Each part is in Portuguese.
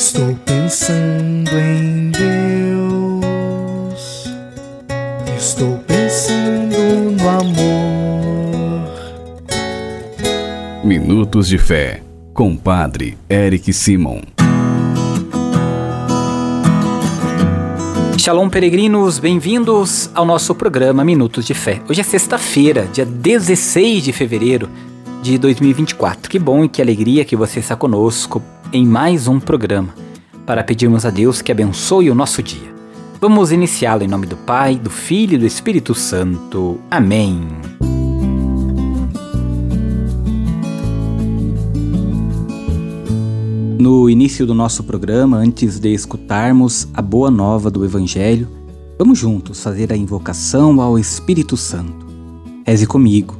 Estou pensando em Deus. Estou pensando no amor. Minutos de Fé, com Padre Eric Simon. Shalom, peregrinos, bem-vindos ao nosso programa Minutos de Fé. Hoje é sexta-feira, dia 16 de fevereiro de 2024. Que bom e que alegria que você está conosco em mais um programa para pedirmos a Deus que abençoe o nosso dia. Vamos iniciá-lo em nome do Pai, do Filho e do Espírito Santo. Amém. No início do nosso programa, antes de escutarmos a boa nova do Evangelho, vamos juntos fazer a invocação ao Espírito Santo. Reze comigo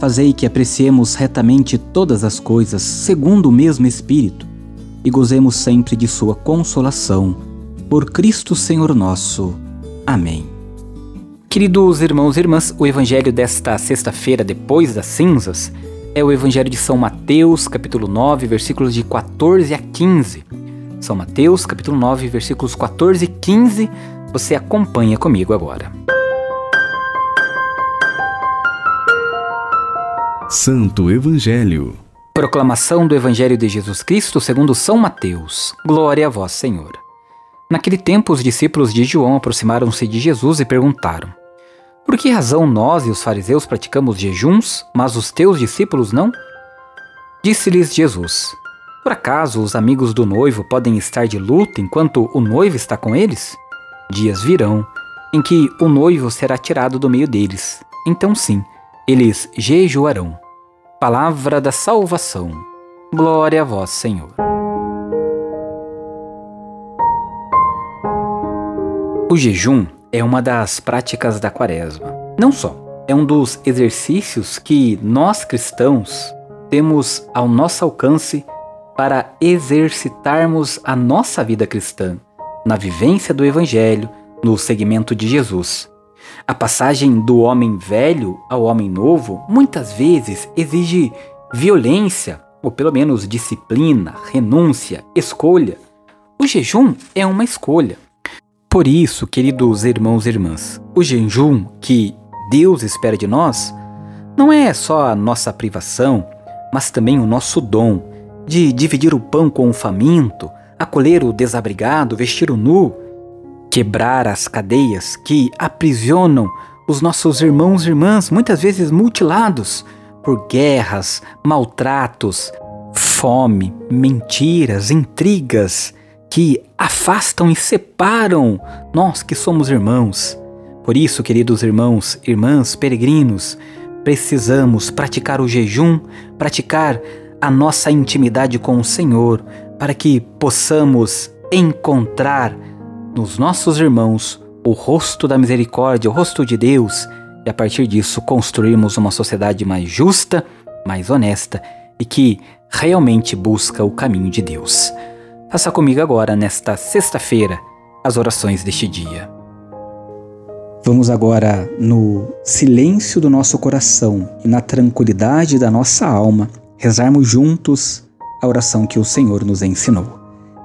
Fazei que apreciemos retamente todas as coisas segundo o mesmo Espírito e gozemos sempre de Sua consolação. Por Cristo Senhor nosso. Amém. Queridos irmãos e irmãs, o evangelho desta sexta-feira, depois das cinzas, é o evangelho de São Mateus, capítulo 9, versículos de 14 a 15. São Mateus, capítulo 9, versículos 14 e 15. Você acompanha comigo agora. Santo Evangelho. Proclamação do Evangelho de Jesus Cristo segundo São Mateus. Glória a vós, Senhor. Naquele tempo, os discípulos de João aproximaram-se de Jesus e perguntaram: Por que razão nós e os fariseus praticamos jejuns, mas os teus discípulos não? Disse-lhes Jesus: Por acaso os amigos do noivo podem estar de luto enquanto o noivo está com eles? Dias virão em que o noivo será tirado do meio deles. Então, sim, eles jejuarão. Palavra da salvação. Glória a vós, Senhor. O jejum é uma das práticas da quaresma. Não só, é um dos exercícios que nós cristãos temos ao nosso alcance para exercitarmos a nossa vida cristã na vivência do Evangelho, no seguimento de Jesus. A passagem do homem velho ao homem novo muitas vezes exige violência, ou pelo menos disciplina, renúncia, escolha. O jejum é uma escolha. Por isso, queridos irmãos e irmãs, o jejum que Deus espera de nós não é só a nossa privação, mas também o nosso dom de dividir o pão com o faminto, acolher o desabrigado, vestir o nu, quebrar as cadeias que aprisionam os nossos irmãos e irmãs, muitas vezes mutilados por guerras, maltratos, fome, mentiras, intrigas que afastam e separam nós que somos irmãos. Por isso, queridos irmãos, irmãs, peregrinos, precisamos praticar o jejum, praticar a nossa intimidade com o Senhor, para que possamos encontrar nos nossos irmãos o rosto da misericórdia, o rosto de Deus, e a partir disso construirmos uma sociedade mais justa, mais honesta e que realmente busca o caminho de Deus. Faça comigo agora, nesta sexta-feira, as orações deste dia. Vamos agora, no silêncio do nosso coração e na tranquilidade da nossa alma, rezarmos juntos a oração que o Senhor nos ensinou.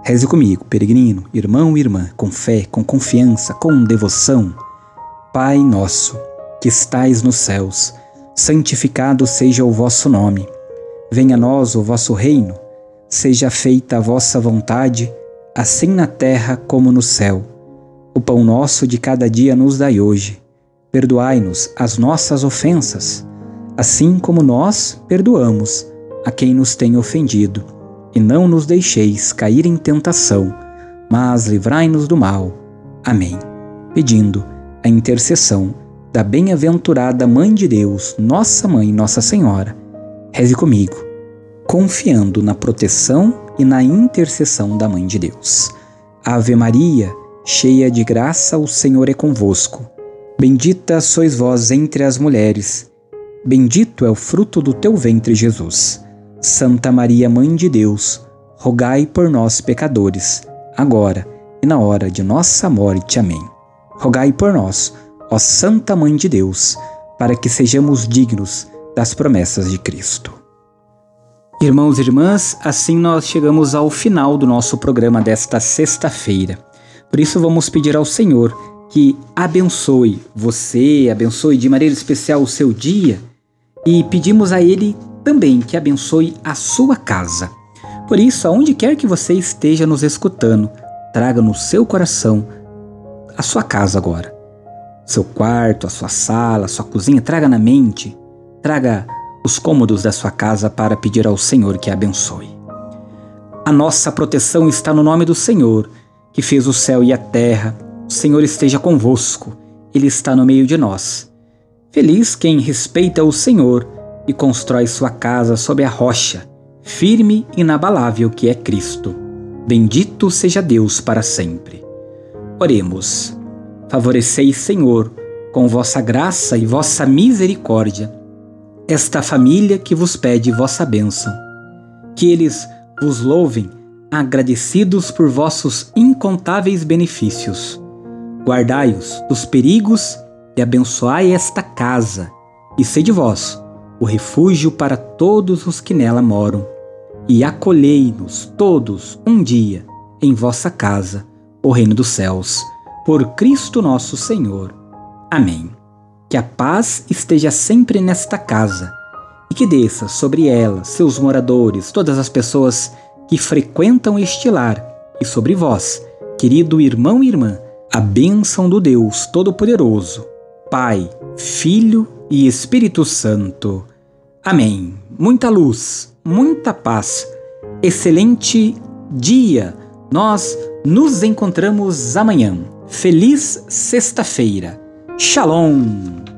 Reze comigo, peregrino, irmão e irmã, com fé, com confiança, com devoção. Pai nosso, que estais nos céus, santificado seja o vosso nome. Venha a nós o vosso reino. Seja feita a vossa vontade, assim na terra como no céu. O pão nosso de cada dia nos dai hoje. Perdoai-nos as nossas ofensas, assim como nós perdoamos a quem nos tem ofendido e não nos deixeis cair em tentação, mas livrai-nos do mal. Amém. Pedindo a intercessão da bem-aventurada Mãe de Deus, Nossa Mãe, Nossa Senhora, reze comigo, confiando na proteção e na intercessão da Mãe de Deus. Ave Maria, cheia de graça, o Senhor é convosco. Bendita sois vós entre as mulheres, bendito é o fruto do teu ventre, Jesus. Santa Maria, Mãe de Deus, rogai por nós, pecadores, agora e na hora de nossa morte. Amém. Rogai por nós, ó Santa Mãe de Deus, para que sejamos dignos das promessas de Cristo. Irmãos e irmãs, assim nós chegamos ao final do nosso programa desta sexta-feira. Por isso, vamos pedir ao Senhor que abençoe você, abençoe de maneira especial o seu dia e pedimos a Ele também que abençoe a sua casa. Por isso, aonde quer que você esteja nos escutando, traga no seu coração a sua casa agora. Seu quarto, a sua sala, a sua cozinha, traga na mente, traga os cômodos da sua casa para pedir ao Senhor que a abençoe. A nossa proteção está no nome do Senhor que fez o céu e a terra, o Senhor esteja convosco, Ele está no meio de nós. Feliz quem respeita o Senhor e constrói sua casa sob a rocha, firme e inabalável que é Cristo. Bendito seja Deus para sempre. Oremos. Favoreceis, Senhor, com vossa graça e vossa misericórdia, esta família que vos pede vossa bênção. Que eles vos louvem agradecidos por vossos incontáveis benefícios. Guardai-os dos perigos e abençoai esta casa, e sede vós o refúgio para todos os que nela moram. E acolhei-nos todos um dia em vossa casa, o reino dos céus, por Cristo nosso Senhor. Amém. Que a paz esteja sempre nesta casa e que desça sobre ela, seus moradores, todas as pessoas que frequentam este lar e sobre vós, querido irmão e irmã, a bênção do Deus Todo-Poderoso, Pai, Filho e Espírito Santo. Amém. Muita luz, muita paz, excelente dia. Nós nos encontramos amanhã. Feliz sexta-feira. Shalom!